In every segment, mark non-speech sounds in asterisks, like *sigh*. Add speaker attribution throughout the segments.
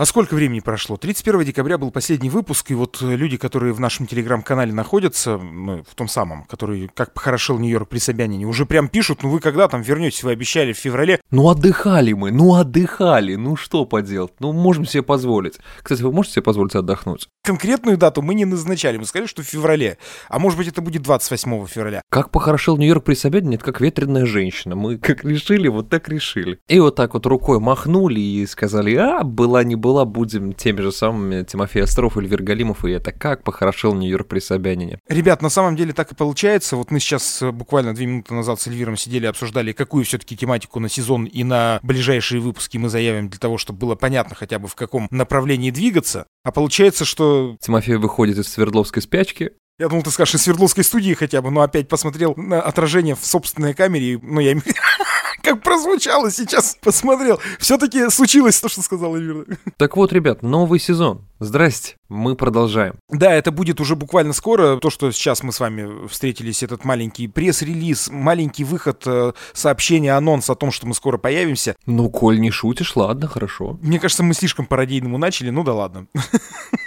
Speaker 1: А сколько времени прошло? 31 декабря был последний выпуск, и вот э, люди, которые в нашем телеграм-канале находятся, ну, в том самом, который как похорошил Нью-Йорк при Собянине, уже прям пишут, ну вы когда там вернетесь, вы обещали в феврале.
Speaker 2: Ну отдыхали мы, ну отдыхали, ну что поделать, ну можем себе позволить. Кстати, вы можете себе позволить отдохнуть?
Speaker 1: Конкретную дату мы не назначали, мы сказали, что в феврале, а может быть это будет 28 февраля.
Speaker 2: Как похорошил Нью-Йорк при Собянине, это как ветреная женщина. Мы как решили, вот так решили. И вот так вот рукой махнули и сказали, а, была не была, будем теми же самыми Тимофей Остров, Эльвир Галимов, и это как похорошил Нью-Йорк при Собянине.
Speaker 1: Ребят, на самом деле так и получается. Вот мы сейчас э, буквально две минуты назад с Эльвиром сидели, обсуждали, какую все-таки тематику на сезон и на ближайшие выпуски мы заявим для того, чтобы было понятно хотя бы в каком направлении двигаться. А получается, что...
Speaker 2: Тимофей выходит из Свердловской спячки,
Speaker 1: я думал, ты скажешь из Свердловской студии хотя бы, но опять посмотрел на отражение в собственной камере, ну, я *laughs* как прозвучало сейчас, посмотрел. Все-таки случилось то, что сказал Эльвира.
Speaker 2: Так вот, ребят, новый сезон. Здрасте, мы продолжаем.
Speaker 1: Да, это будет уже буквально скоро. То, что сейчас мы с вами встретились, этот маленький пресс-релиз, маленький выход э, сообщения, анонс о том, что мы скоро появимся.
Speaker 2: Ну, коль не шутишь, ладно, хорошо.
Speaker 1: Мне кажется, мы слишком по-радийному начали, ну да ладно.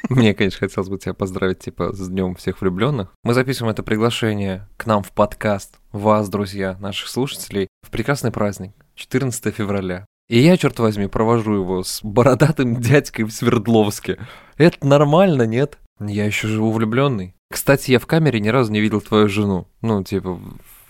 Speaker 2: Мне, конечно, хотелось бы тебя поздравить, типа, с Днем всех влюбленных. Мы записываем это приглашение к нам в подкаст вас, друзья, наших слушателей, прекрасный праздник, 14 февраля. И я, черт возьми, провожу его с бородатым *laughs* дядькой в Свердловске. Это нормально, нет? Я еще живу влюбленный. Кстати, я в камере ни разу не видел твою жену. Ну, типа,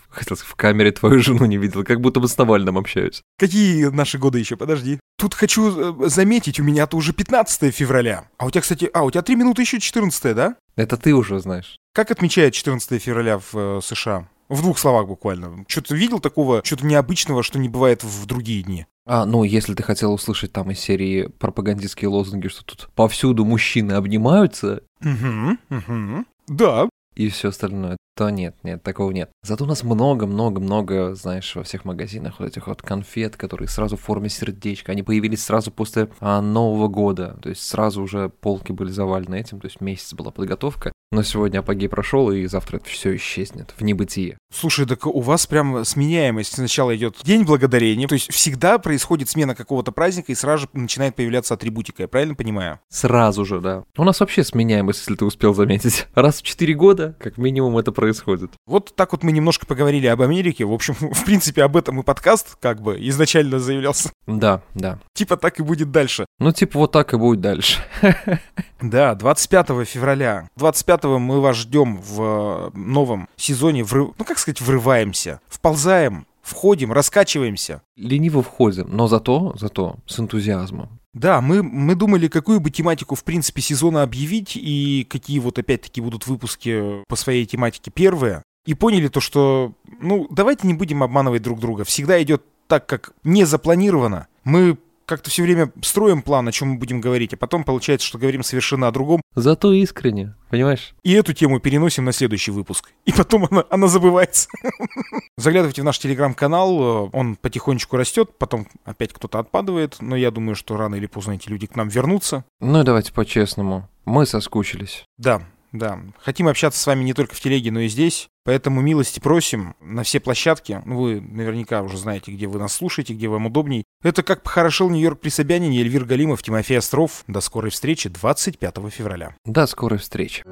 Speaker 2: хотел сказать, в камере твою жену не видел, как будто бы с Навальным общаюсь.
Speaker 1: Какие наши годы еще, подожди. Тут хочу э, заметить, у меня-то уже 15 февраля. А у тебя, кстати, а, у тебя 3 минуты еще 14, да?
Speaker 2: Это ты уже знаешь.
Speaker 1: Как отмечает 14 февраля в э, США? В двух словах буквально. Что-то видел такого, что-то необычного, что не бывает в другие дни?
Speaker 2: А, ну, если ты хотел услышать там из серии пропагандистские лозунги, что тут повсюду мужчины обнимаются.
Speaker 1: Угу, угу. Да.
Speaker 2: И все остальное, то нет, нет, такого нет. Зато у нас много-много-много, знаешь, во всех магазинах вот этих вот конфет, которые сразу в форме сердечка. Они появились сразу после а, Нового года. То есть сразу уже полки были завалены этим, то есть месяц была подготовка. Но сегодня апогей прошел, и завтра это все исчезнет в небытие.
Speaker 1: Слушай, так у вас прям сменяемость. Сначала идет День Благодарения, то есть всегда происходит смена какого-то праздника, и сразу же начинает появляться атрибутика, я правильно понимаю?
Speaker 2: Сразу же, да. У нас вообще сменяемость, если ты успел заметить. *laughs* Раз в 4 года, как минимум, это происходит.
Speaker 1: Вот так вот мы немножко поговорили об Америке. В общем, *laughs* в принципе, об этом и подкаст как бы изначально заявлялся.
Speaker 2: Да, да.
Speaker 1: Типа так и будет дальше.
Speaker 2: Ну, типа вот так и будет дальше. *laughs*
Speaker 1: Да, 25 февраля. 25 мы вас ждем в э, новом сезоне. Врыв... Ну, как сказать, врываемся. Вползаем, входим, раскачиваемся.
Speaker 2: Лениво входим, но зато, зато с энтузиазмом.
Speaker 1: Да, мы, мы думали, какую бы тематику, в принципе, сезона объявить, и какие вот опять-таки будут выпуски по своей тематике первые. И поняли то, что, ну, давайте не будем обманывать друг друга. Всегда идет так, как не запланировано. Мы как-то все время строим план, о чем мы будем говорить, а потом получается, что говорим совершенно о другом.
Speaker 2: Зато искренне, понимаешь?
Speaker 1: И эту тему переносим на следующий выпуск. И потом она, она забывается. *laughs* Заглядывайте в наш телеграм-канал, он потихонечку растет, потом опять кто-то отпадывает, но я думаю, что рано или поздно эти люди к нам вернутся.
Speaker 2: Ну давайте по-честному, мы соскучились.
Speaker 1: Да, да. Хотим общаться с вами не только в телеге, но и здесь. Поэтому милости просим на все площадки. Ну, вы наверняка уже знаете, где вы нас слушаете, где вам удобней. Это как похорошил Нью-Йорк при Собянине, Эльвир Галимов, Тимофей Остров. До скорой встречи 25 февраля.
Speaker 2: До скорой встречи.